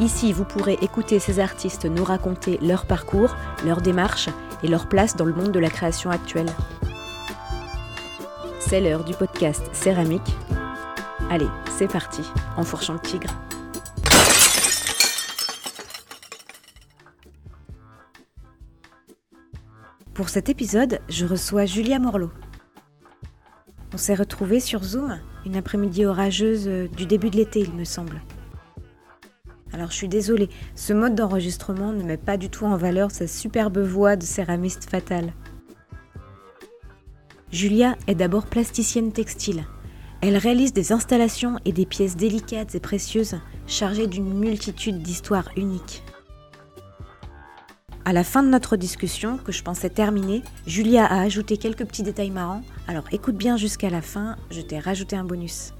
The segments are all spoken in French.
Ici, vous pourrez écouter ces artistes nous raconter leur parcours, leur démarche et leur place dans le monde de la création actuelle. C'est l'heure du podcast Céramique. Allez, c'est parti, en fourchant le tigre. Pour cet épisode, je reçois Julia Morlot. On s'est retrouvés sur Zoom une après-midi orageuse du début de l'été, il me semble. Alors je suis désolée, ce mode d'enregistrement ne met pas du tout en valeur sa superbe voix de céramiste fatale. Julia est d'abord plasticienne textile. Elle réalise des installations et des pièces délicates et précieuses chargées d'une multitude d'histoires uniques. À la fin de notre discussion, que je pensais terminée, Julia a ajouté quelques petits détails marrants, alors écoute bien jusqu'à la fin, je t'ai rajouté un bonus.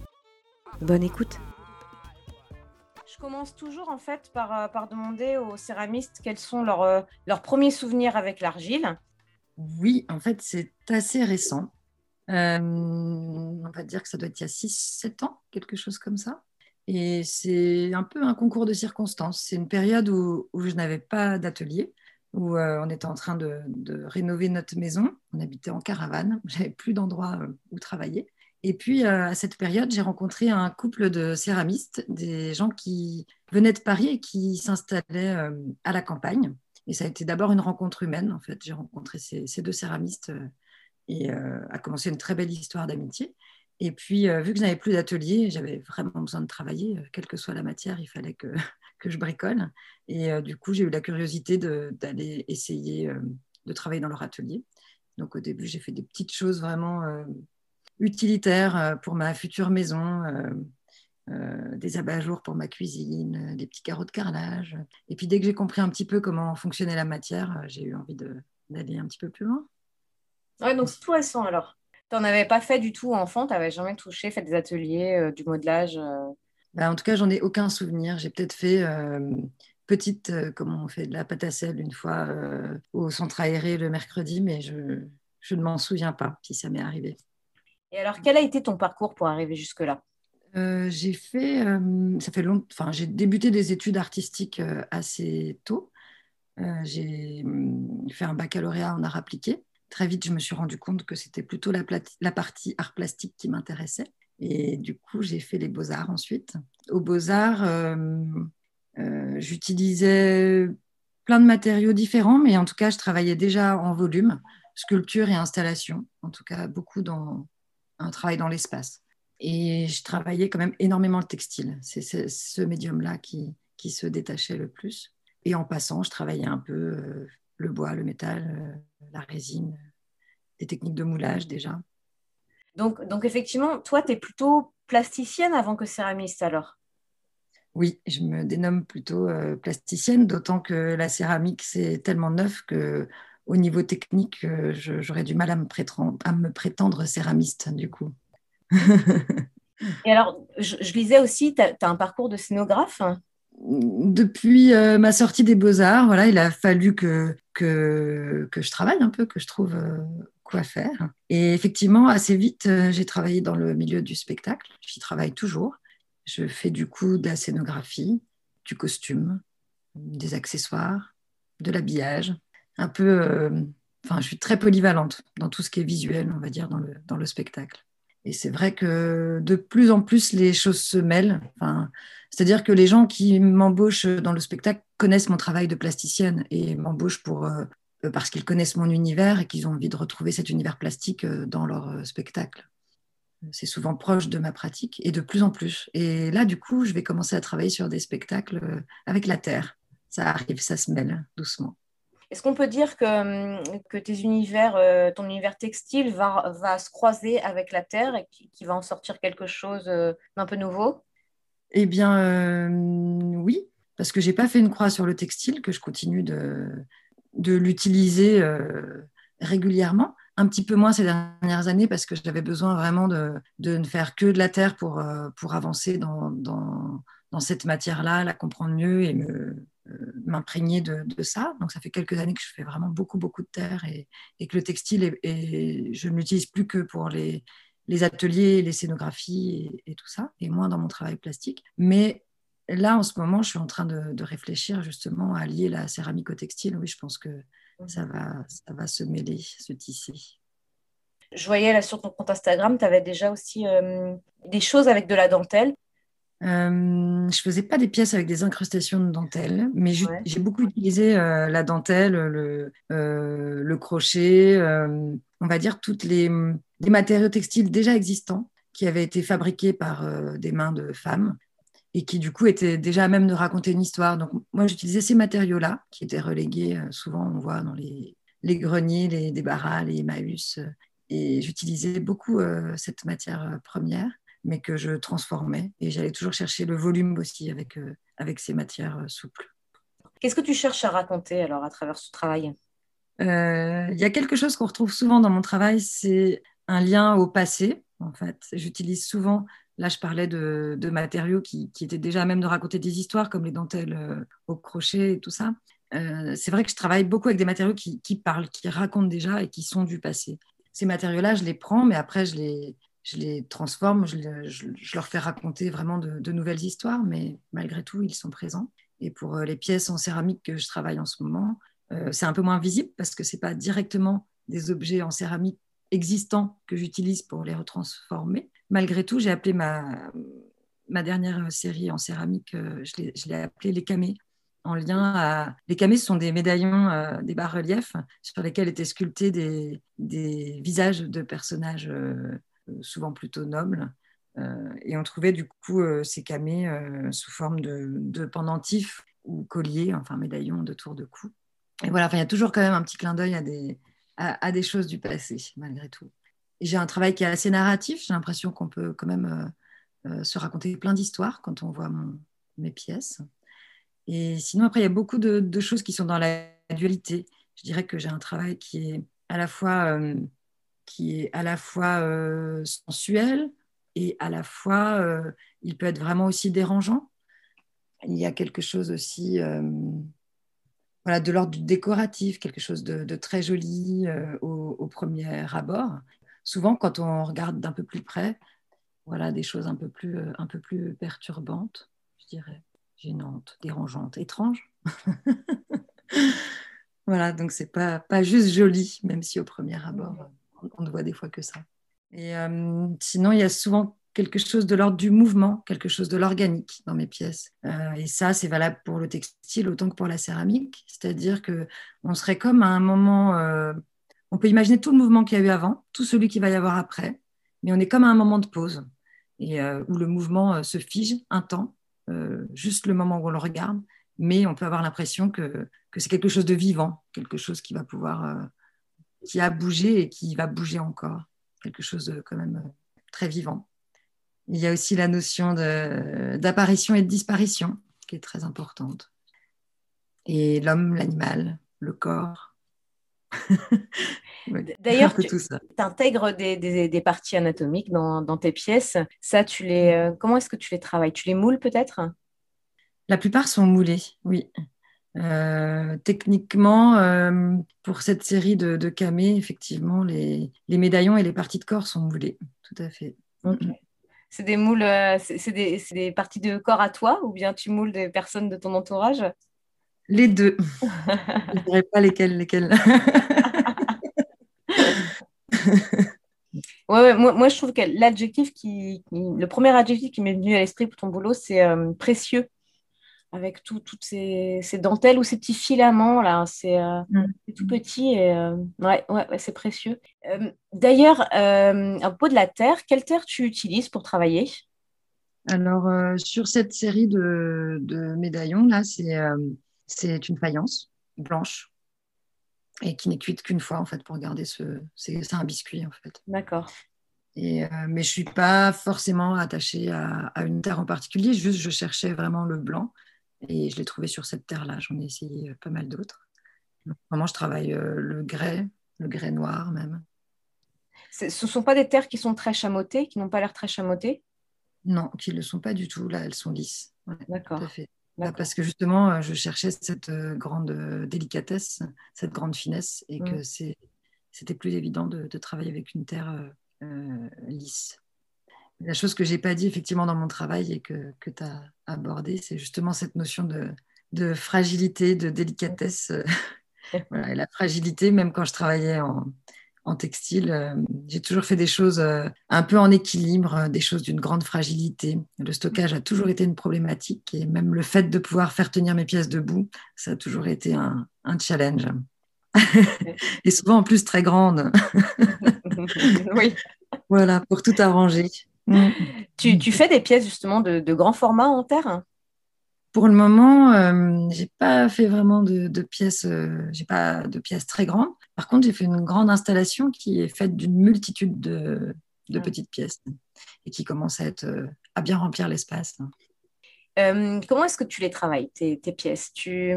Bonne écoute commence toujours en fait par, euh, par demander aux céramistes quels sont leurs, euh, leurs premiers souvenirs avec l'argile. Oui, en fait, c'est assez récent. Euh, on va dire que ça doit être il y a 6-7 ans, quelque chose comme ça. Et c'est un peu un concours de circonstances. C'est une période où, où je n'avais pas d'atelier, où on était en train de, de, rénover notre maison. On habitait en caravane, j'avais plus d'endroit où travailler. Et puis, euh, à cette période, j'ai rencontré un couple de céramistes, des gens qui venaient de Paris et qui s'installaient euh, à la campagne. Et ça a été d'abord une rencontre humaine, en fait. J'ai rencontré ces, deux céramistes euh, et a commencé une très belle histoire d'amitié. Et puis, vu que je n'avais plus d'atelier, j'avais vraiment besoin de travailler, quelle que soit la matière, il fallait que, que je bricole. Et du coup, j'ai eu la curiosité d'aller essayer de travailler dans leur atelier. Donc, au début, j'ai fait des petites choses vraiment utilitaires euh, pour ma future maison. Euh, euh, des abat-jours pour ma cuisine, des petits carreaux de carrelage. Et puis dès que j'ai compris un petit peu comment fonctionnait la matière, j'ai eu envie d'aller un petit peu plus loin. Ouais, donc c'est tout récent alors. Tu n'en avais pas fait du tout enfant, tu n'avais jamais touché, fait des ateliers, du modelage bah, En tout cas, j'en ai aucun souvenir. J'ai peut-être fait petite, comment on fait de la pâte à sel une fois au centre aéré le mercredi, mais je, je ne m'en souviens pas si ça m'est arrivé. Et alors, quel a été ton parcours pour arriver jusque-là? Euh, J'ai fait, euh, ça fait long, enfin, j'ai débuté des études artistiques euh, assez tôt. j'ai hum, fait un baccalauréat en art appliqué. Très vite, je me suis rendu compte que c'était plutôt la, la, partie art plastique qui m'intéressait. Et du coup, j'ai fait les beaux-arts ensuite. Aux beaux-arts, j'utilisais plein de matériaux différents, mais en tout cas, je travaillais déjà en volume, sculpture et installation. En tout cas, beaucoup dans, un travail dans l'espace. Et je travaillais quand même énormément le textile. C'est ce médium-là qui, qui, se détachait le plus. Et en passant, je travaillais un peu euh, le bois, le métal, euh, la résine, des techniques de moulage déjà. Donc, donc effectivement, toi, tu es plutôt plasticienne avant que céramiste alors? Oui, je me dénomme plutôt euh, plasticienne, d'autant que la céramique, c'est tellement neuf que au niveau technique, euh, j'aurais du mal à me, prétendre, à me prétendre céramiste, du coup. Et alors, je, lisais aussi, tu as, un parcours de scénographe? Depuis euh, ma sortie des Beaux-Arts, voilà, il a fallu que, que, que, je travaille un peu, que je trouve euh, quoi faire. Et effectivement, assez vite, j'ai travaillé dans le milieu du spectacle. J'y travaille toujours. Je fais du coup de la scénographie, du costume, des accessoires, de l'habillage un peu. Euh, enfin, je suis très polyvalente dans tout ce qui est visuel, on va dire, dans le, dans le spectacle. Et c'est vrai que de plus en plus, les choses se mêlent. Enfin, C'est-à-dire que les gens qui m'embauchent dans le spectacle connaissent mon travail de plasticienne et m'embauchent pour, euh, parce qu'ils connaissent mon univers et qu'ils ont envie de retrouver cet univers plastique euh, dans leur spectacle. C'est souvent proche de ma pratique et de plus en plus. Et là, du coup, je vais commencer à travailler sur des spectacles avec la terre. Ça arrive, ça se mêle doucement. Est-ce qu'on peut dire que, hum, que tes univers, euh, ton univers textile va, va, se croiser avec la terre et qui, va en sortir quelque chose euh, d'un peu nouveau? Eh bien, euh, oui, parce que j'ai pas fait une croix sur le textile, que je continue de, de l'utiliser régulièrement. Un petit peu moins ces dernières années parce que j'avais besoin vraiment de, de, ne faire que de la terre pour, pour avancer dans, dans, dans cette matière-là, la comprendre mieux et me, m'imprégner de, de, ça. Donc ça fait quelques années que je fais vraiment beaucoup, beaucoup de terre et, et que le textile, est, je ne l'utilise plus que pour les, les ateliers, les scénographies et, et, tout ça, et moins dans mon travail plastique. Mais là, en ce moment, je suis en train de, de, réfléchir justement à lier la céramique au textile. Oui, je pense que ça va, ça va se mêler, se tisser. Je voyais là sur ton compte Instagram, tu avais déjà aussi euh, des choses avec de la dentelle. Euh, je faisais pas des pièces avec des incrustations de dentelle, mais j'ai ouais. beaucoup utilisé euh, la dentelle, le, euh, le crochet, on va dire toutes les, les, matériaux textiles déjà existants qui avaient été fabriqués par des mains de femmes et qui du coup étaient déjà à même de raconter une histoire. Donc moi j'utilisais ces matériaux-là qui étaient relégués, souvent on voit dans les, les greniers, les débarras, les Emmaüs, et j'utilisais beaucoup cette matière première mais que je transformais. Et j'allais toujours chercher le volume aussi avec, euh, avec ces matières euh, souples. Qu'est-ce que tu cherches à raconter alors à travers ce travail? Euh, Il y a quelque chose qu'on retrouve souvent dans mon travail, c'est un lien au passé. En fait, j'utilise souvent, là je parlais de, de matériaux qui, qui, étaient déjà à même de raconter des histoires, comme les dentelles euh, au crochet et tout ça. Euh, c'est vrai que je travaille beaucoup avec des matériaux qui, qui, parlent, qui racontent déjà et qui sont du passé. Ces matériaux-là, je les prends, mais après, je les, je les transforme, je, leur fais raconter vraiment de, nouvelles histoires, mais malgré tout, ils sont présents. Et pour euh, les pièces en céramique que je travaille en ce moment, euh, c'est un peu moins visible parce que ce n'est pas directement des objets en céramique existants que j'utilise pour les retransformer. Malgré tout, j'ai appelé ma, ma dernière série en céramique, euh, je l'ai appelée les camés, en lien à... Les camés, ce sont des médaillons, des bas-reliefs sur lesquels étaient sculptés des, des visages de personnages souvent plutôt nobles. Euh, et on trouvait du coup euh, ces camés euh, sous forme de, de pendentifs ou colliers, enfin médaillons de tour de cou. Et voilà, il y a toujours quand même un petit clin d'œil à des, à, des choses du passé, malgré tout. J'ai un travail qui est assez narratif, j'ai l'impression qu'on peut quand même se raconter plein d'histoires quand on voit mes pièces. Et sinon, après, il y a beaucoup de, choses qui sont dans la dualité. Je dirais que j'ai un travail qui est à la fois qui est à la fois euh, sensuel et à la fois, euh, il peut être vraiment aussi dérangeant. Il y a quelque chose aussi euh, voilà, de l'ordre du décoratif, quelque chose de, très joli au, au, premier abord. Souvent, quand on regarde d'un peu plus près, voilà des choses un peu plus, un peu plus perturbantes, je dirais, gênantes, dérangeantes, étranges. voilà, donc c'est pas, pas juste joli, même si au premier abord on ne voit des fois que ça. Et euh, sinon, il y a souvent quelque chose de l'ordre du mouvement, quelque chose de l'organique dans mes pièces. Euh, et ça, c'est valable pour le textile autant que pour la céramique. C'est-à-dire que on serait comme à un moment, euh, on peut imaginer tout le mouvement qu'il y a eu avant, tout celui qu'il va y avoir après, mais on est comme à un moment de pause et où le mouvement se fige un temps, juste le moment où on le regarde, mais on peut avoir l'impression que, que c'est quelque chose de vivant, quelque chose qui va pouvoir qui a bougé et qui va bouger encore. Quelque chose de quand même euh, très vivant. Il y a aussi la notion d'apparition et de disparition qui est très importante. Et l'homme, l'animal, le corps. D'ailleurs, tu intègres des, des, des, parties anatomiques dans, dans, tes pièces. Ça, tu les, euh, comment est-ce que tu les travailles? Tu les moules peut-être? La plupart sont moulés, oui. Euh, techniquement, euh, pour cette série de, de camés, effectivement, les, les, médaillons et les parties de corps sont moulés. Tout à fait. Okay. C'est des moules, euh, c'est des, des, parties de corps à toi ou bien tu moules des personnes de ton entourage? Les deux. Je ne dirais pas lesquelles. lesquelles. ouais, ouais, moi, moi, je trouve que l'adjectif qui, le premier adjectif qui m'est venu à l'esprit pour ton boulot, c'est euh, précieux avec toutes ces, ces, dentelles ou ces petits filaments là. C'est euh, mm. tout petit et euh, ouais, ouais, ouais c'est précieux. Euh, D'ailleurs, euh, à propos de la terre, quelle terre tu utilises pour travailler? Alors, sur cette série de, de médaillons là, c'est une faïence blanche et qui n'est cuite qu'une fois en fait pour garder ce. C'est un biscuit en fait. D'accord. Et, euh, mais je ne suis pas forcément attachée à, à, une terre en particulier, juste je cherchais vraiment le blanc Et je l'ai trouvé sur cette terre-là. J'en ai essayé pas mal d'autres. Vraiment, je travaille le grès, le grès noir même. Ce ne sont pas des terres qui sont très chamottées, qui n'ont pas l'air très chamottées Non, qui ne le sont pas du tout. Là, elles sont lisses. D'accord. parce que justement, euh, je cherchais cette euh, grande euh, délicatesse, cette grande finesse, et que mm. c'était plus évident de, travailler avec une terre lisse. La chose que j'ai pas dit effectivement dans mon travail et que, que tu as abordé, c'est justement cette notion de, de fragilité, de délicatesse. voilà, et la fragilité, même quand je travaillais en, en textile. Euh, j'ai toujours fait des choses euh, un peu en équilibre, euh, des choses d'une grande fragilité. Le stockage a toujours été une problématique et même le fait de pouvoir faire tenir mes pièces debout, ça a toujours été un, challenge. et souvent en plus très grande. oui. Voilà, pour tout arranger. Tu, fais des pièces justement de, de grand format en terre? Pour le moment, euh, j'ai pas fait vraiment de, pièces, euh, j'ai pas de pièces très grandes. Par contre, j'ai fait une grande installation qui est faite d'une multitude de, ah. petites pièces et qui commence à être euh, à bien remplir l'espace. comment est-ce que tu les travailles, tes, pièces? Tu,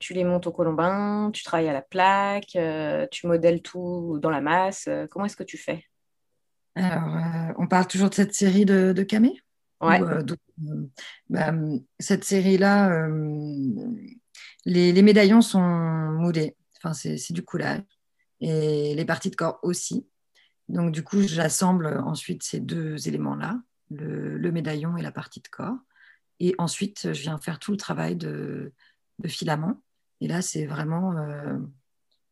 tu, les montes au colombin, tu travailles à la plaque, tu modèles tout dans la masse. comment est-ce que tu fais? Alors, on parle toujours de cette série de, de camés euh, euh, bah, cette série-là, euh, les, médaillons sont moulés, enfin, c'est du coulage, et les parties de corps aussi. Donc, du coup, j'assemble ensuite ces deux éléments-là, le, médaillon et la partie de corps. Et ensuite, je viens faire tout le travail de, filament. Et là, c'est vraiment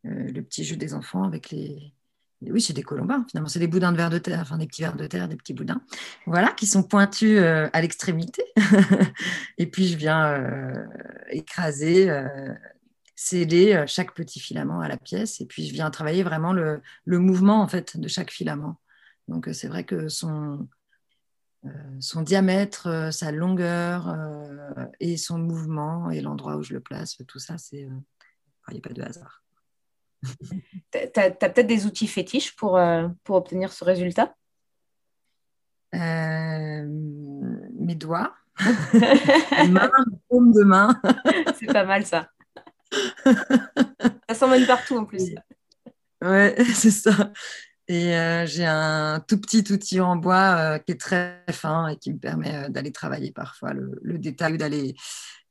le petit jeu des enfants avec les, oui, c'est des colombins, finalement. C'est des boudins de verre de terre, enfin des petits verres de terre, des petits boudins, voilà, qui sont pointus euh, à l'extrémité. et puis, je viens euh, écraser, euh, sceller chaque petit filament à la pièce. Et puis, je viens travailler vraiment le, mouvement, en fait, de chaque filament. Donc, c'est vrai que son, son diamètre, sa longueur et son mouvement et l'endroit où je le place, tout ça, c'est... Il n'y a pas de hasard. Tu as, peut-être des outils fétiches pour, euh, pour obtenir ce résultat? Euh, Mes doigts, mes mains, paume de main. C'est pas mal ça. ça s'emmène partout en plus. Ouais, c'est ça. Et euh, j'ai un tout petit outil en bois qui est très fin et qui me permet d'aller travailler parfois le, le détail, d'aller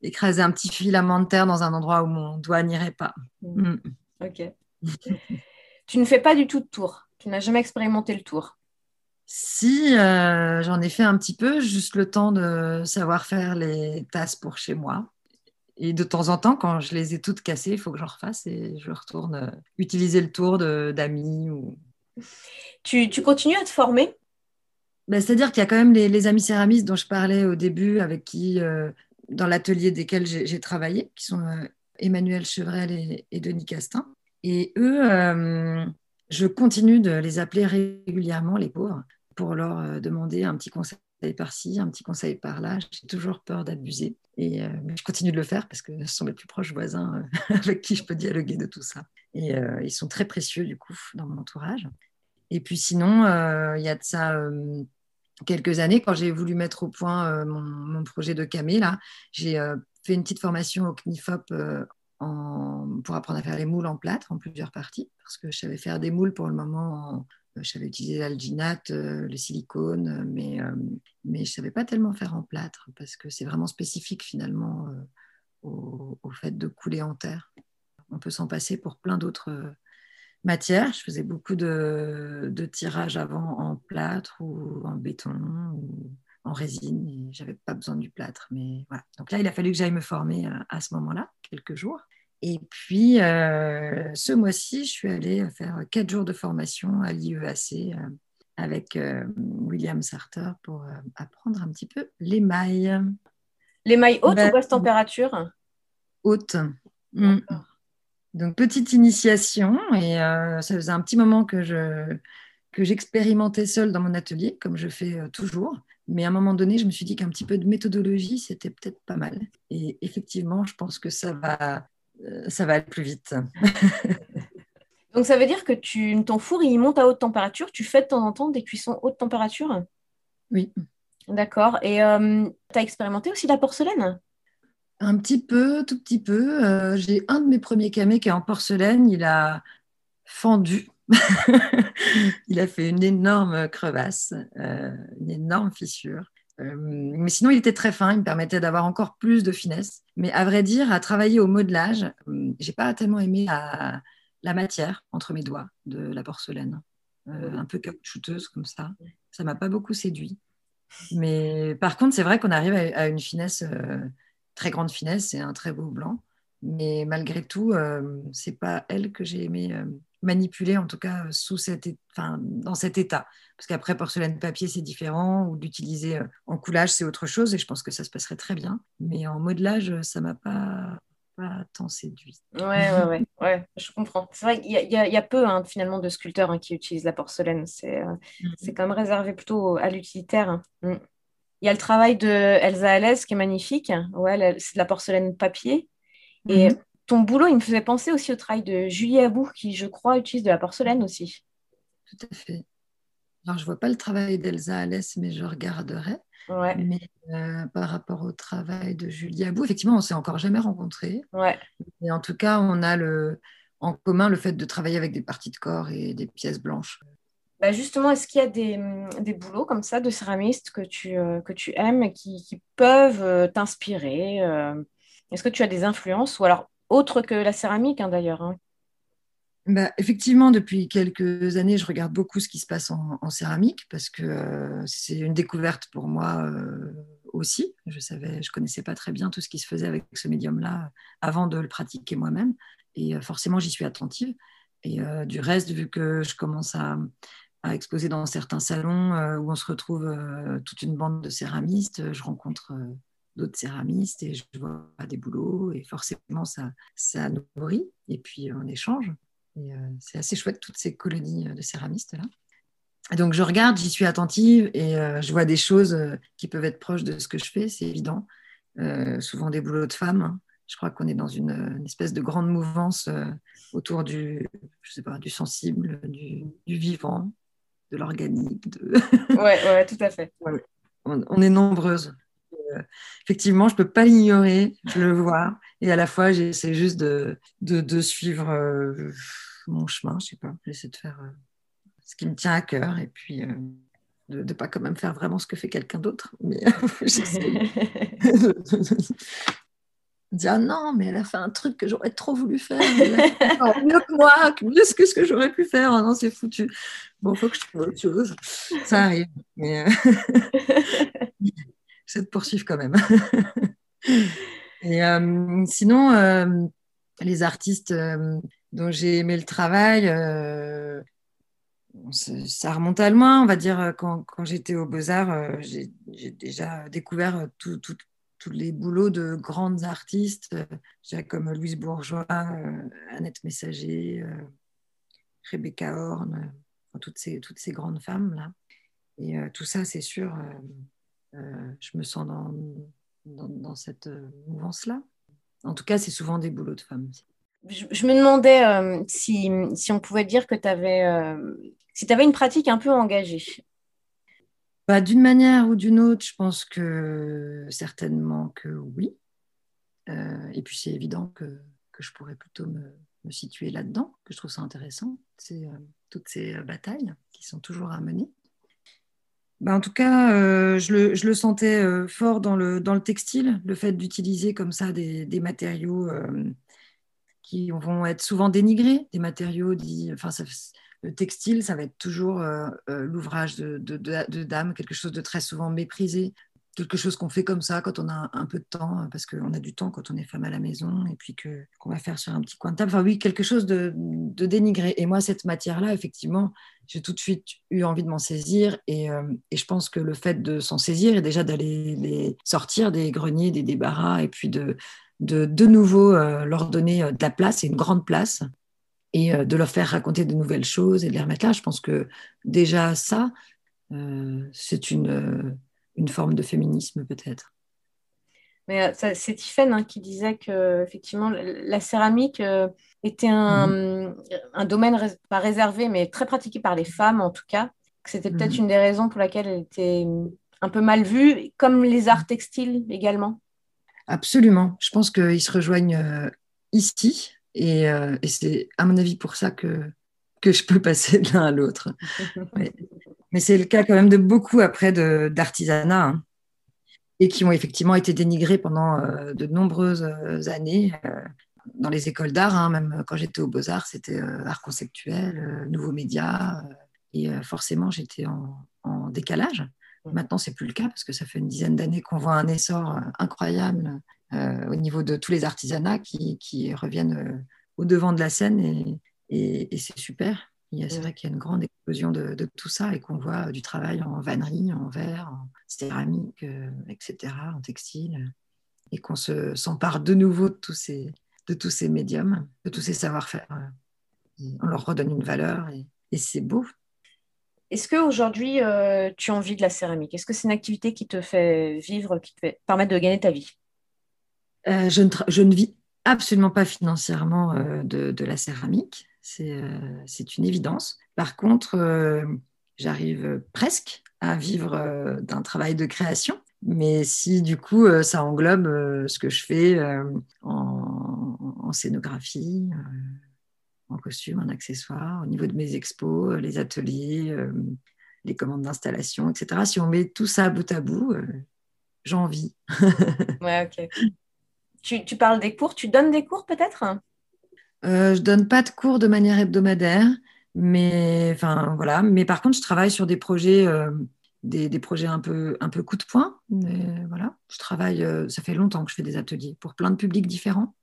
écraser un petit filament de terre dans un endroit où mon doigt n'irait pas. Mm. Mm. Ok. tu ne fais pas du tout de tour. Tu n'as jamais expérimenté le tour. Si, euh, j'en ai fait un petit peu, juste le temps de savoir faire les tasses pour chez moi. Et de temps en temps, quand je les ai toutes cassées, il faut que j'en refasse et je retourne euh, utiliser le tour d'amis. Ou... Tu, continues à te former? Ben, C'est-à-dire qu'il y a quand même les, amis céramistes dont je parlais au début, avec qui, euh, dans l'atelier desquels j'ai travaillé, qui sont Emmanuel Chevrel et, Denis Castin. Et eux, euh, je continue de les appeler régulièrement, les pauvres, pour leur euh, demander un petit conseil par-ci, un petit conseil par-là. J'ai toujours peur d'abuser. Et euh, je continue de le faire parce que ce sont mes plus proches voisins avec qui je peux dialoguer de tout ça. Et ils sont très précieux, du coup, dans mon entourage. Et puis sinon, il y a de ça quelques années, quand j'ai voulu mettre au point mon, projet de camé, là, j'ai fait une petite formation au CNIFOP euh, pour apprendre à faire les moules en plâtre en plusieurs parties, parce que je savais faire des moules pour le moment. Euh, je savais utiliser l'alginate, euh, le silicone, mais, mais je savais pas tellement faire en plâtre, parce que c'est vraiment spécifique finalement au, fait de couler en terre. On peut s'en passer pour plein d'autres matières. Je faisais beaucoup de, de tirage avant en plâtre ou en béton. En résine et j'avais pas besoin du plâtre. Mais voilà. Donc là, il a fallu que j'aille me former euh, à, ce moment-là, quelques jours. Et puis, euh, ce mois-ci, je suis allée faire quatre jours de formation à l'IEAC euh, avec William Sarter pour apprendre un petit peu l'émail. L'émail haute ben, ou basse température? Haute. Mm. Donc, petite initiation. Et ça faisait un petit moment que je que j'expérimentais seule dans mon atelier, comme je fais toujours. Mais à un moment donné, je me suis dit qu'un petit peu de méthodologie, c'était peut-être pas mal. Et effectivement, je pense que ça va, euh, ça va aller plus vite. Donc ça veut dire que tu, ton four, il monte à haute température. Tu fais de temps en temps des cuissons haute température? Oui. D'accord. Et euh, tu as expérimenté aussi la porcelaine? Un petit peu, tout petit peu. Euh, j'ai un de mes premiers camés qui est en porcelaine. Il a fendu. il a fait une énorme crevasse, euh, une énorme fissure. Euh, mais sinon, il était très fin. Il me permettait d'avoir encore plus de finesse. Mais à vrai dire, à travailler au modelage, j'ai pas tellement aimé la, la, matière entre mes doigts de la porcelaine, un peu caoutchouteuse comme ça. Ça m'a pas beaucoup séduit. Mais par contre, c'est vrai qu'on arrive à, une finesse très grande finesse et un très beau blanc. Mais malgré tout, euh, c'est pas elle que j'ai aimé euh, manipuler, en tout cas sous cette, enfin, dans cet état. Parce qu'après, porcelaine papier, c'est différent, ou d'utiliser euh, en coulage, c'est autre chose, et je pense que ça se passerait très bien. Mais en modelage, ça m'a pas, pas tant séduit. Ouais, ouais, ouais, ouais je comprends. C'est vrai qu'il y, y, a peu hein, finalement de sculpteurs hein, qui utilisent la porcelaine. C'est mm-hmm. c'est quand même réservé plutôt à l'utilitaire. Hein. Mm. Il y a le travail de Elsa Alès qui est magnifique. Ouais, c'est de la porcelaine papier. Et mhm. Ton boulot, il me faisait penser aussi au travail de Julie Abou, qui, je crois, utilise de la porcelaine aussi. Tout à fait. Alors, je ne vois pas le travail d'Elsa Alès, mais je regarderai. Ouais. Mais euh, par rapport au travail de Julie Abou, effectivement, on ne s'est encore jamais rencontrés. Ouais. Et en tout cas, on a le, en commun le fait de travailler avec des parties de corps et des pièces blanches. Bah, justement, est-ce qu'il y a des, des, boulots comme ça de céramistes que tu, euh, que tu aimes qui, qui peuvent euh, t'inspirer? Est-ce que tu as des influences ou alors autres que la céramique hein, d'ailleurs hein? bah, Effectivement, depuis quelques années, je regarde beaucoup ce qui se passe en, céramique parce que c'est une découverte pour moi aussi. Je savais, je connaissais pas très bien tout ce qui se faisait avec ce médium-là avant de le pratiquer moi-même et forcément j'y suis attentive. Et du reste, vu que je commence à, à exposer dans certains salons euh, où on se retrouve euh, toute une bande de céramistes. Je rencontre euh, d'autres céramistes et je vois des boulots et forcément ça, ça nourrit et puis on échange. Et c'est assez chouette toutes ces colonies de céramistes là. donc je regarde, j'y suis attentive et je vois des choses qui peuvent être proches de ce que je fais, c'est évident. souvent des boulots de femmes. Hein. Je crois qu'on est dans une, espèce de grande mouvance autour du, je sais pas, du sensible, du, du vivant, de l'organique. De... ouais, ouais, tout à fait. On, est nombreuses. Euh, effectivement, je ne peux pas l'ignorer, je le vois. Et à la fois, j'essaie juste de, de, suivre euh, mon chemin, je sais pas, j'essaie de faire euh, ce qui me tient à cœur et puis de ne pas quand même faire vraiment ce que fait quelqu'un d'autre. Mais j'essaie dire ah non, mais elle a fait un truc que j'aurais trop voulu faire. mieux que moi, mieux que ce que j'aurais pu faire. Ah non, c'est foutu. Bon, faut que je trouve autre chose. Ça arrive. Mais euh... j'essaie de poursuivre quand même. Et euh, sinon, euh, les artistes euh, dont j'ai aimé le travail, ça remonte à loin. On va dire, quand, quand j'étais au Beaux-Arts, j'ai déjà découvert tous les boulots de grandes artistes, comme Louise Bourgeois, Annette Messager, Rebecca Horn, toutes, ces, toutes ces grandes femmes-là. Et tout ça, c'est sûr, je me sens dans, dans, cette mouvance-là. En tout cas, c'est souvent des boulots de femmes. Je, me demandais si, si, on pouvait dire que tu avais, si avais une pratique un peu engagée. Bah, d'une manière ou d'une autre, je pense que certainement que oui. Euh, et puis c'est évident que, que, je pourrais plutôt me, me situer là-dedans, que je trouve ça intéressant, c'est euh, toutes ces euh, batailles qui sont toujours à mener. Bah, en tout cas, je le, je, le, sentais fort dans le, textile, le fait d'utiliser comme ça des, matériaux qui vont être souvent dénigrés, des matériaux dits, enfin, le textile, ça va être toujours euh, euh, l'ouvrage de, de, dames, quelque chose de très souvent méprisé, quelque chose qu'on fait comme ça quand on a un peu de temps, parce qu'on a du temps quand on est femme à la maison, et puis que, qu'on va faire sur un petit coin de table. Enfin oui, quelque chose de, dénigré. Et moi, cette matière-là, effectivement, j'ai tout de suite eu envie de m'en saisir, et, euh, et, je pense que le fait de s'en saisir est déjà d'aller les sortir des greniers, des débarras, et puis de de, de nouveau leur donner de la place et une grande place et euh, de leur faire raconter de nouvelles choses et de les remettre là. Je pense que déjà ça, euh, c'est une, euh, une forme de féminisme peut-être. Mais c'est Tiffaine hein, qui disait que effectivement la céramique était un, mhm. un, domaine pas réservé, mais très pratiqué par les femmes en tout cas. C'était peut-être mhm. une des raisons pour laquelle elle était un peu mal vue, comme les arts textiles également. Absolument. Je pense qu'ils se rejoignent ici. Et, c'est, à mon avis, pour ça que, que je peux passer de l'un à l'autre. Mais c'est le cas quand même de beaucoup après d'artisanat. Hein et qui ont effectivement été dénigrés pendant euh, de nombreuses euh, années euh, dans les écoles d'art. Hein, même quand j'étais aux Beaux-Arts, c'était art conceptuel, nouveaux médias. et forcément, j'étais en, décalage. Mmh. Maintenant, c'est plus le cas parce que ça fait une dizaine d'années qu'on voit un essor incroyable au niveau de tous les artisanats qui, qui reviennent au devant de la scène et, et c'est super. C'est vrai qu'il y a une grande explosion de, tout ça et qu'on voit du travail en vannerie, en verre, en céramique, euh, etc., en textile, et qu'on s'empare de nouveau de tous, ces, de tous ces médiums, de tous ces savoir-faire. On leur redonne une valeur et, c'est beau. Est-ce qu'aujourd'hui, euh, tu as envie de la céramique? Est-ce que c'est une activité qui te fait vivre, qui te fait permettre de gagner ta vie? Euh, je, ne je, ne vis absolument pas financièrement de, de, la céramique. Euh, c'est une évidence. Par contre, euh, j'arrive presque à vivre euh, d'un travail de création. Mais si du coup ça englobe ce que je fais en, scénographie, en costume, en accessoire, au niveau de mes expos, les ateliers, les commandes d'installation, etc. Si on met tout ça bout à bout, j'en vis. ouais, ok. Tu, tu, parles des cours, tu donnes des cours peut-être? Euh, je donne pas de cours de manière hebdomadaire, mais enfin voilà. Mais par contre, je travaille sur des projets, euh, des, projets un peu, un peu coup de poing. Mais, voilà, je travaille. Euh, ça fait longtemps que je fais des ateliers pour plein de publics différents,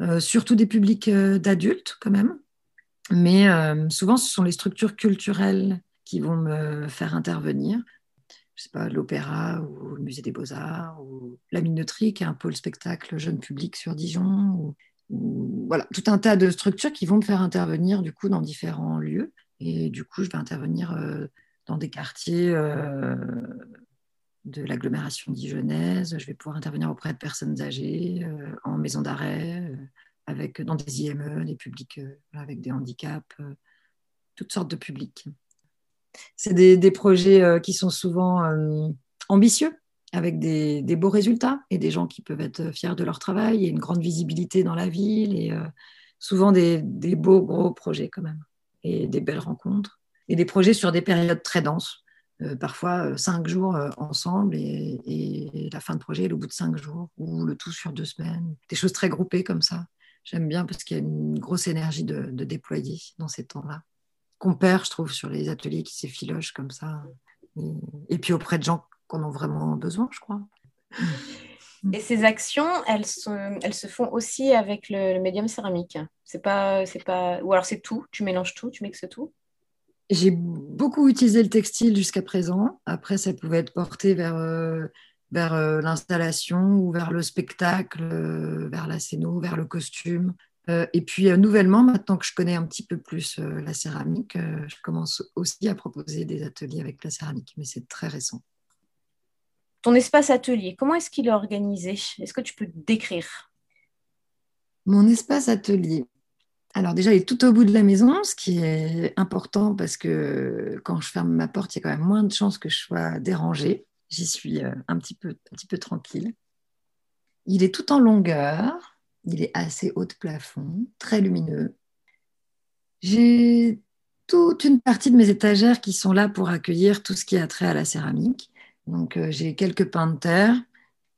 euh, surtout des publics d'adultes quand même. Mais souvent, ce sont les structures culturelles qui vont me faire intervenir. Je sais pas, l'opéra ou le musée des beaux-arts ou la minoterie qui est un pôle spectacle jeune public sur Dijon ou voilà, tout un tas de structures qui vont me faire intervenir du coup dans différents lieux. Et du coup, je vais intervenir euh, dans des quartiers euh, de l'agglomération dijonnaise. Je vais pouvoir intervenir auprès de personnes âgées, euh, en maison d'arrêt, avec dans des IME, des publics avec des handicaps, toutes sortes de publics. C'est des, des, projets qui sont souvent ambitieux avec des, beaux résultats et des gens qui peuvent être fiers de leur travail et une grande visibilité dans la ville et euh, souvent des, beaux gros projets quand même et des belles rencontres et des projets sur des périodes très denses, euh, parfois euh, cinq jours ensemble et, la fin de projet au bout de cinq jours ou le tout sur deux semaines, des choses très groupées comme ça. J'aime bien parce qu'il y a une grosse énergie de, de déployer dans ces temps-là qu'on perd, je trouve, sur les ateliers qui s'effilochent comme ça. et puis auprès de gens qu'on a vraiment besoin, je crois. Et ces actions, elles, se font aussi avec le, médium céramique. C'est pas, c'est pas, ou alors c'est tout. Tu mélanges tout, tu mixes tout? J'ai beaucoup utilisé le textile jusqu'à présent. Après, ça pouvait être porté vers, euh, vers euh, l'installation ou vers le spectacle, euh, vers la scéno, vers le costume. et puis, nouvellement, maintenant que je connais un petit peu plus la céramique, je commence aussi à proposer des ateliers avec la céramique, mais c'est très récent. Ton espace atelier, comment est-ce qu'il est organisé? Est-ce que tu peux décrire? Mon espace atelier. Alors déjà, il est tout au bout de la maison, ce qui est important parce que quand je ferme ma porte, il y a quand même moins de chances que je sois dérangée. J'y suis euh, un petit, peu, un petit peu tranquille. Il est tout en longueur, il est assez haut de plafond, très lumineux. J'ai toute une partie de mes étagères qui sont là pour accueillir tout ce qui a trait à la céramique. Donc euh, j'ai quelques pains de terre,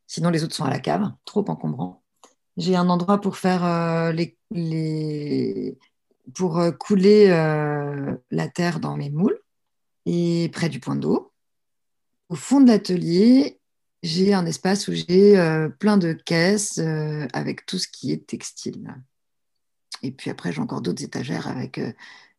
sinon les autres sont à la cave, trop encombrants. J'ai un endroit pour faire euh, les, pour euh, couler la terre dans mes moules et près du point d'eau. Au fond de l'atelier, j'ai un espace où j'ai plein de caisses avec tout ce qui est textile. Et puis après, j'ai encore d'autres étagères avec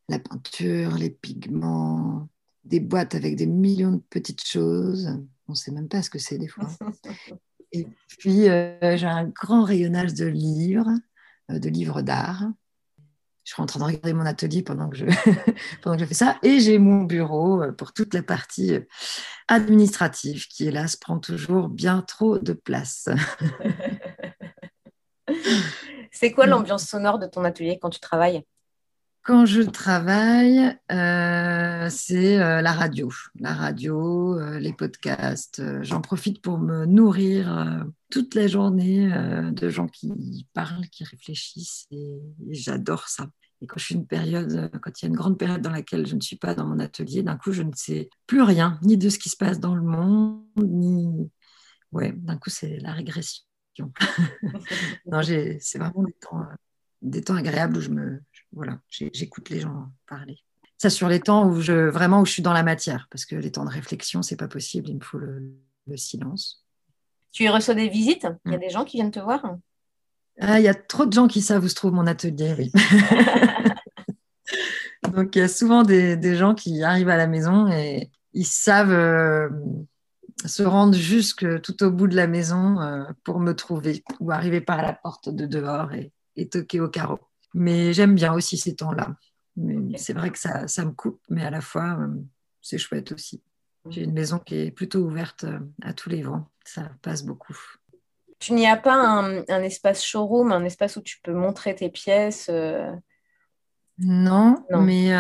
la peinture, les pigments, des boîtes avec des millions de petites choses. On ne sait même pas ce que c'est des fois. Et puis, euh, j'ai un grand rayonnage de livres, euh, de livres d'art. Je suis en train de regarder mon atelier pendant que je, pendant que je fais ça. Et j'ai mon bureau euh, pour toute la partie administrative qui, hélas, prend toujours bien trop de place. c'est quoi l'ambiance sonore de ton atelier quand tu travailles? Quand je travaille, euh, c'est euh, la radio. La radio, euh, les podcasts. J'en profite pour me nourrir toute la journée de gens qui parlent, qui réfléchissent. Et, j'adore ça. Et quand je suis une période, quand il y a une grande période dans laquelle je ne suis pas dans mon atelier, d'un coup, je ne sais plus rien, ni de ce qui se passe dans le monde, ni. Ouais, d'un coup, c'est la régression. non, c'est vraiment des temps, des temps agréables où je me, voilà, j'écoute les gens parler. Ça sur les temps où je vraiment où je suis dans la matière, parce que les temps de réflexion, c'est pas possible. Il me faut le, silence. Tu reçois des visites? Il y a mm. des gens qui viennent te voir? Ah, Il y a trop de gens qui savent où se trouve mon atelier, oui. Donc il y a souvent des, gens qui arrivent à la maison et ils savent euh, se rendre jusque tout au bout de la maison euh, pour me trouver ou arriver par la porte de dehors et, et toquer au carreau. Mais j'aime bien aussi ces temps-là. C'est vrai que ça, ça, me coupe, mais à la fois, euh, c'est chouette aussi. J'ai une maison qui est plutôt ouverte euh, à tous les vents. Ça passe beaucoup. Tu n'y as pas un, espace showroom, un espace où tu peux montrer tes pièces euh? non, mais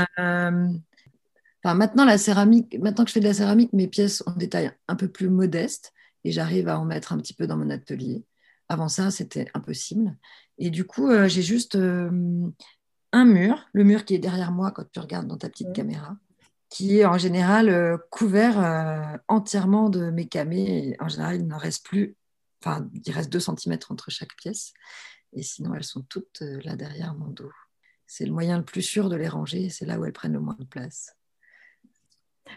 maintenant, la céramique, maintenant que je fais de la céramique, mes pièces ont des tailles un peu plus modestes et j'arrive à en mettre un petit peu dans mon atelier. Avant ça, c'était impossible. Et du coup, euh, j'ai juste euh, un mur, le mur qui est derrière moi quand tu regardes dans ta petite caméra, qui est en général euh, couvert entièrement de mes camés. en général, il n'en reste plus, enfin, il reste 2 cm entre chaque pièce. Et sinon, elles sont toutes là derrière mon dos. C'est le moyen le plus sûr de les ranger, c'est là où elles prennent le moins de place.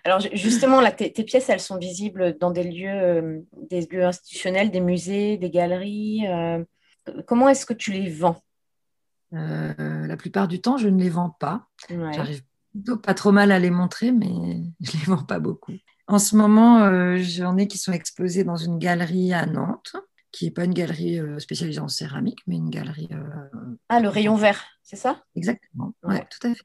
Alors justement, là, tes, pièces, elles sont visibles dans des lieux, des lieux institutionnels, des musées, des galeries comment est-ce que tu les vends? Euh, La plupart du temps, je ne les vends pas. J'arrive pas trop mal à les montrer, mais je ne les vends pas beaucoup. En ce moment, euh, j'en ai qui sont exposés dans une galerie à Nantes, qui n'est pas une galerie euh, spécialisée en céramique, mais une galerie. Ah, le rayon vert, c'est ça? Exactement, ouais. tout à fait.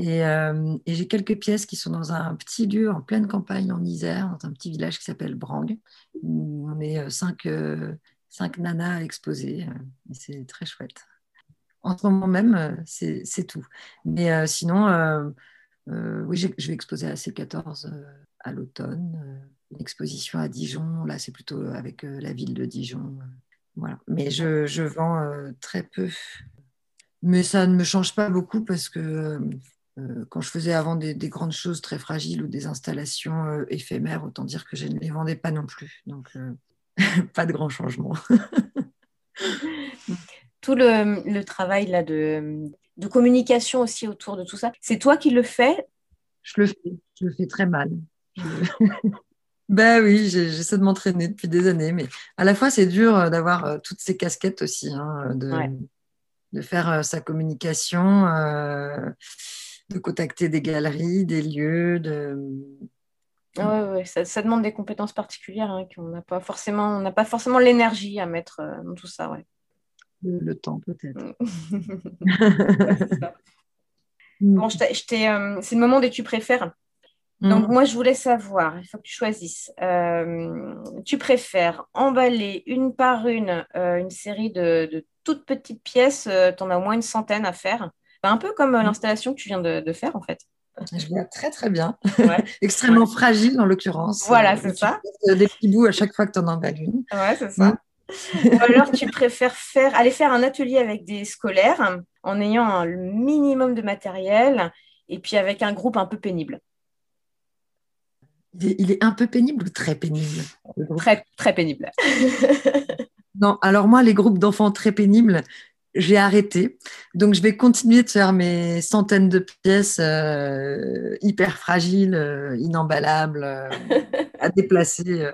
Et, et j'ai quelques pièces qui sont dans un petit lieu en pleine campagne en Isère, dans un petit village qui s'appelle Brang, où on est cinq cinq nanas exposées. Euh, c'est très chouette. En ce moment même, euh, c'est tout. Mais euh, sinon, oui, je vais exposer à C14 à l'automne. une exposition à Dijon, là, c'est plutôt avec la ville de Dijon. Voilà. Mais je, vends très peu. Mais ça ne me change pas beaucoup parce que quand je faisais avant des, des, grandes choses très fragiles ou des installations éphémères, autant dire que je ne les vendais pas non plus. Donc, pas de grand changement. tout le, travail là de, communication aussi autour de tout ça, c'est toi qui le fais? Je le fais, je le fais très mal. ben oui, j'essaie de m'entraîner depuis des années, mais à la fois c'est dur euh, d'avoir euh, toutes ces casquettes aussi, hein, de, de, faire euh, sa communication, de contacter des galeries, des lieux, de ah ouais, Ça, demande des compétences particulières hein, qu'on n'a pas forcément, on n'a pas forcément l'énergie à mettre euh, dans tout ça. Ouais. Le, temps peut-être. Bon, euh, c'est le moment des tu préfères. Donc mm. moi, je voulais savoir, il faut que tu choisisses. Euh, tu préfères emballer une par une une série de, toutes petites pièces, tu en as au moins une centaine à faire. Un peu comme mm. l'installation que tu viens de faire en fait. Je vois très très bien. Extrêmement fragile en l'occurrence. Voilà, c'est ça. Des petits bouts à chaque fois que tu en emballes une. Ouais, c'est ça. Mm. Ou alors tu préfères faire, aller faire un atelier avec des scolaires en ayant un minimum de matériel et puis avec un groupe un peu pénible. Il est un peu pénible ou très pénible Très, très pénible. non, alors moi, les groupes d'enfants très pénibles, j'ai arrêté. Donc, je vais continuer de faire mes centaines de pièces euh, hyper fragiles, euh, inemballables, euh, à déplacer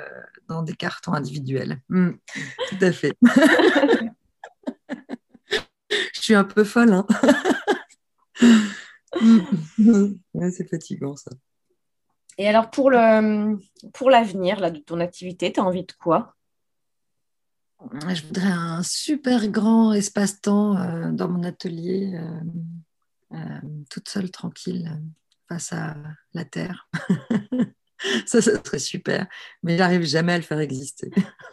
dans des cartons individuels. Hmm, tout à fait. je suis un peu folle. Hein hmm. c'est fatigant, ça. Et alors, pour l'avenir pour de ton activité, tu as envie de quoi? Je voudrais un super grand espace-temps euh, dans mon atelier, euh, euh, toute seule, tranquille, face à la Terre. ça, ça serait super, mais j'arrive jamais à le faire exister.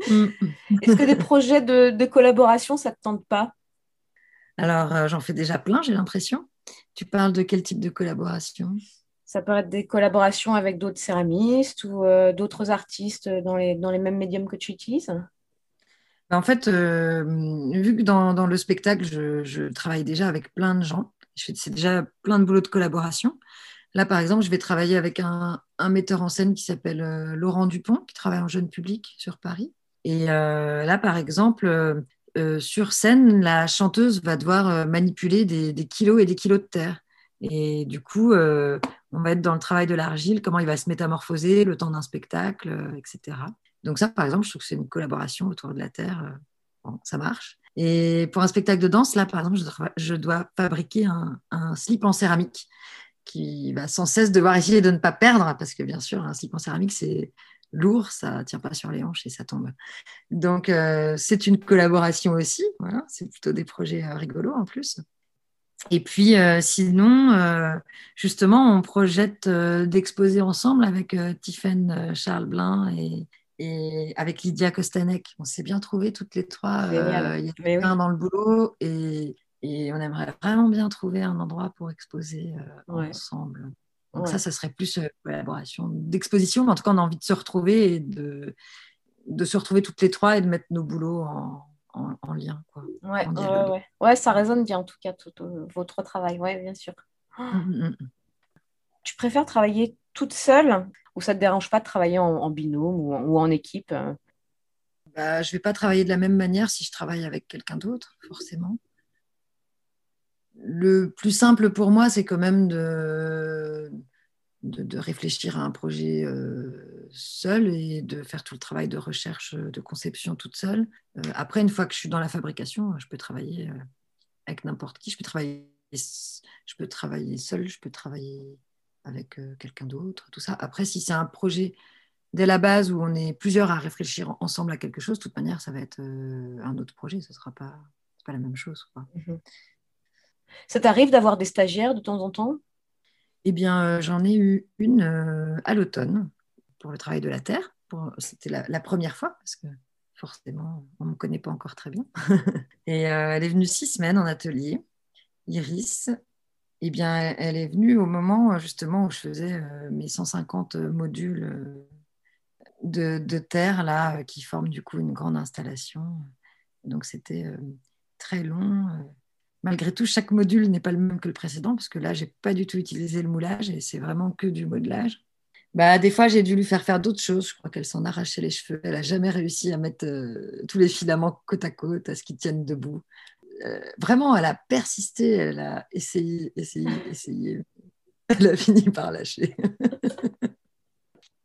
Est-ce que des projets de, collaboration, ça ne te tente pas? Alors, j'en fais déjà plein, j'ai l'impression. Tu parles de quel type de collaboration? Ça peut être des collaborations avec d'autres céramistes ou d'autres artistes dans les, dans les mêmes médiums que tu utilises? Bah, en fait, vu que dans, le spectacle, je, travaille déjà avec plein de gens, c'est déjà plein de boulot de collaboration. Là, par exemple, je vais travailler avec un, metteur en scène qui s'appelle euh, Laurent Dupont, qui travaille en jeune public sur Paris. Et euh, là, par exemple, euh, sur scène, la chanteuse va devoir manipuler des, kilos et des kilos de terre. Et du coup, on va être dans le travail de l'argile, comment il va se métamorphoser le temps d'un spectacle, etc. Donc ça, par exemple, je trouve que c'est une collaboration autour de la terre. ça marche. Et pour un spectacle de danse, là, par exemple, je dois, fabriquer un, slip en céramique qui va sans cesse devoir essayer de ne pas perdre, parce que bien sûr, un slip en céramique, c'est lourd, ça ne tient pas sur les hanches et ça tombe. Donc, euh, c'est une collaboration aussi. C'est plutôt des projets euh, rigolos en plus. Et puis, euh, sinon, justement, on projette d'exposer ensemble avec Tiffaine Charles Blin et, et avec Lydia Kostanek. On s'est bien trouvé toutes les trois. Euh, il y a quelqu'un dans le boulot et, et, on aimerait vraiment bien trouver un endroit pour exposer euh, ensemble. Donc ça, ça serait plus une euh, collaboration d'exposition, mais en tout cas, on a envie de se retrouver et de, de se retrouver toutes les trois et de mettre nos boulots en, en, lien. Quoi, ouais, ouais, ouais, ça résonne bien en tout cas, tout, votre travail, ouais, bien sûr. Mmh, mmh, mmh. Tu préfères travailler toute seule ou ça ne te dérange pas de travailler en, binôme ou en, équipe euh? Bah, Je ne vais pas travailler de la même manière si je travaille avec quelqu'un d'autre, forcément. Le plus simple pour moi, c'est quand même de, de, réfléchir à un projet euh, seul et de faire tout le travail de recherche, de conception toute seule. Euh, après, une fois que je suis dans la fabrication, je peux travailler avec n'importe qui. Je peux travailler, je peux travailler seul, je peux travailler avec euh, quelqu'un d'autre, tout ça. Après, si c'est un projet dès la base où on est plusieurs à réfléchir ensemble à quelque chose, de toute manière, ça va être euh, un autre projet, ce ne sera pas, pas la même chose. Mhm. Ça t'arrive d'avoir des stagiaires de temps en temps? Eh bien, euh, j'en ai eu une à l'automne pour le travail de la terre. C'était la, première fois parce que forcément, on ne me connaît pas encore très bien. Et elle est venue six semaines en atelier. Iris, eh bien, elle est venue au moment justement où je faisais euh, mes 150 modules euh, de, terre là, euh, qui forment du coup une grande installation. Donc c'était très long. Malgré tout, chaque module n'est pas le même que le précédent parce que là, j'ai pas du tout utilisé le moulage et c'est vraiment que du modelage. Bah, des fois, j'ai dû lui faire faire d'autres choses. Je crois qu'elle s'en arrachait les cheveux. Elle n'a jamais réussi à mettre tous les filaments côte à côte, à ce qu'ils tiennent debout. Euh, vraiment, elle a persisté, elle a essayé, essayé, essayé. Elle a fini par lâcher.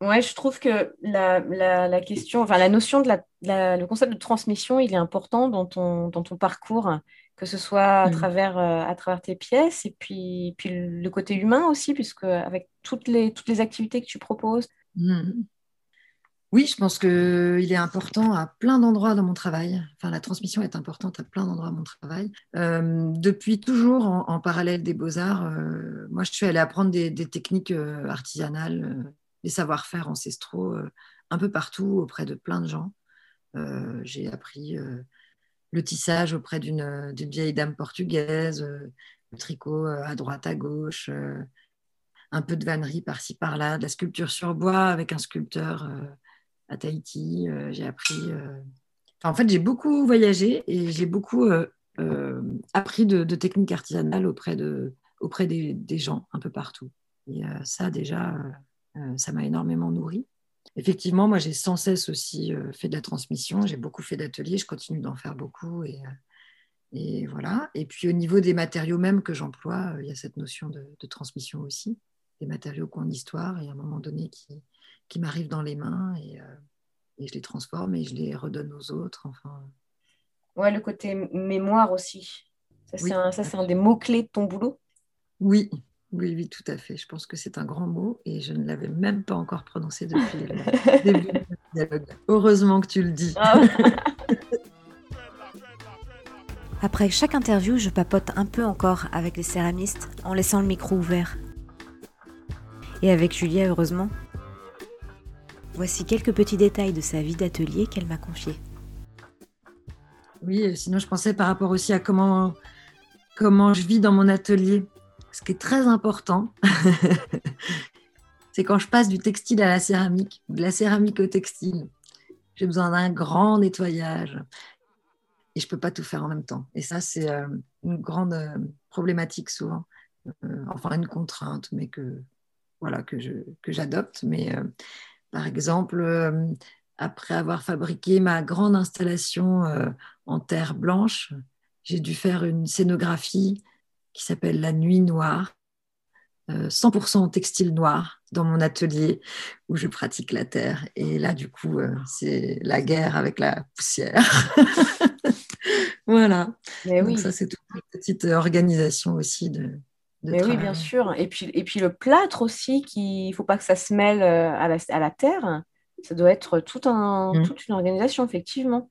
ouais, je trouve que la, la, question, enfin la notion de la, le concept de transmission, il est important dans ton, dans ton parcours, que ce soit à, mm. travers, euh, à travers tes pièces et puis, puis le côté humain aussi, puisque avec toutes les, toutes les activités que tu proposes. Mm. Oui, je pense qu'il est important à plein d'endroits dans mon travail. Enfin, la transmission est importante à plein d'endroits dans mon travail. Euh, depuis toujours, en, parallèle des beaux-arts, euh, moi, je suis allée apprendre des, techniques euh, artisanales, des savoir-faire ancestraux, un peu partout, auprès de plein de gens. J'ai appris le tissage auprès d'une vieille dame portugaise, le tricot à droite, à gauche, un peu de vannerie par-ci, par-là, de la sculpture sur bois avec un sculpteur à Tahiti. Euh, j'ai appris. Euh, en fait, j'ai beaucoup voyagé et j'ai beaucoup euh, appris de, techniques artisanales auprès, de, auprès des, gens un peu partout. Ça, déjà, ça m'a énormément nourri. Effectivement, moi, j'ai sans cesse aussi fait de la transmission. J'ai beaucoup fait d'ateliers. Je continue d'en faire beaucoup. Et, et, voilà. Et puis, au niveau des matériaux même que j'emploie, il y a cette notion de, de transmission aussi. Des matériaux qui ont une histoire et à un moment donné qui, qui m'arrivent dans les mains et, euh, et, je les transforme et je les redonne aux autres. Enfin. Ouais, le côté mémoire aussi. Ça, c'est un, des mots-clés de ton boulot? Oui, oui, oui, tout à fait. Je pense que c'est un grand mot et je ne l'avais même pas encore prononcé depuis le début du dialogue. Heureusement que tu le dis. Ah Après chaque interview, je papote un peu encore avec les céramistes en laissant le micro ouvert. Et avec Julia, heureusement, Voici quelques petits détails de sa vie d'atelier qu'elle m'a confié. Oui, sinon je pensais par rapport aussi à comment comment je vis dans mon atelier. Ce qui est très important, c'est quand je passe du textile à la céramique, de la céramique au textile. J'ai besoin d'un grand nettoyage et je ne peux pas tout faire en même temps. Et ça, c'est euh, une grande euh, problématique souvent, euh, enfin une contrainte, mais que voilà que j'adopte. Mais par exemple, après avoir fabriqué ma grande installation en terre blanche, j'ai dû faire une scénographie qui s'appelle La Nuit Noire, 100% en textile noir dans mon atelier où je pratique la terre. Et là, du coup, c'est la guerre avec la poussière. voilà. Mais oui. ça, c'est toute une petite organisation aussi de, mais oui, bien sûr. Et puis, et puis le plâtre aussi, il ne faut pas que ça se mêle euh, à la, à la terre. Ça doit être tout un, mmh. toute une organisation, effectivement.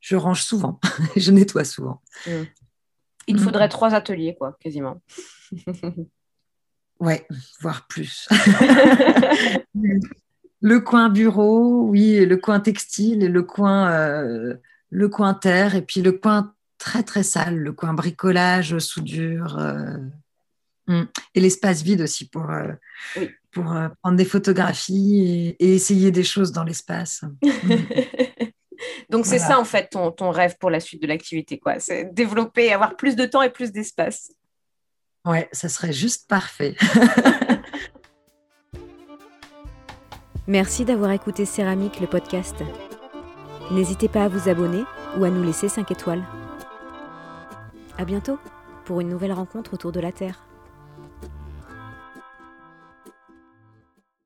Je range souvent, je nettoie souvent. Mmh. Il mmh. faudrait trois ateliers, quoi, quasiment. ouais, voire plus. le coin bureau, oui, le coin textile et le coin, euh, le coin terre, et puis le coin très très sale, le coin bricolage, soudure. Euh, Mm. Et l'espace vide aussi pour, euh, pour prendre des photographies et, essayer des choses dans l'espace. Donc c'est ça en fait ton, ton, rêve pour la suite de l'activité, quoi. C'est développer, avoir plus de temps et plus d'espace. Ouais, ça serait juste parfait. Merci d'avoir écouté Céramique, le podcast. N'hésitez pas à vous abonner ou à nous laisser 5 étoiles. À bientôt pour une nouvelle rencontre autour de la Terre.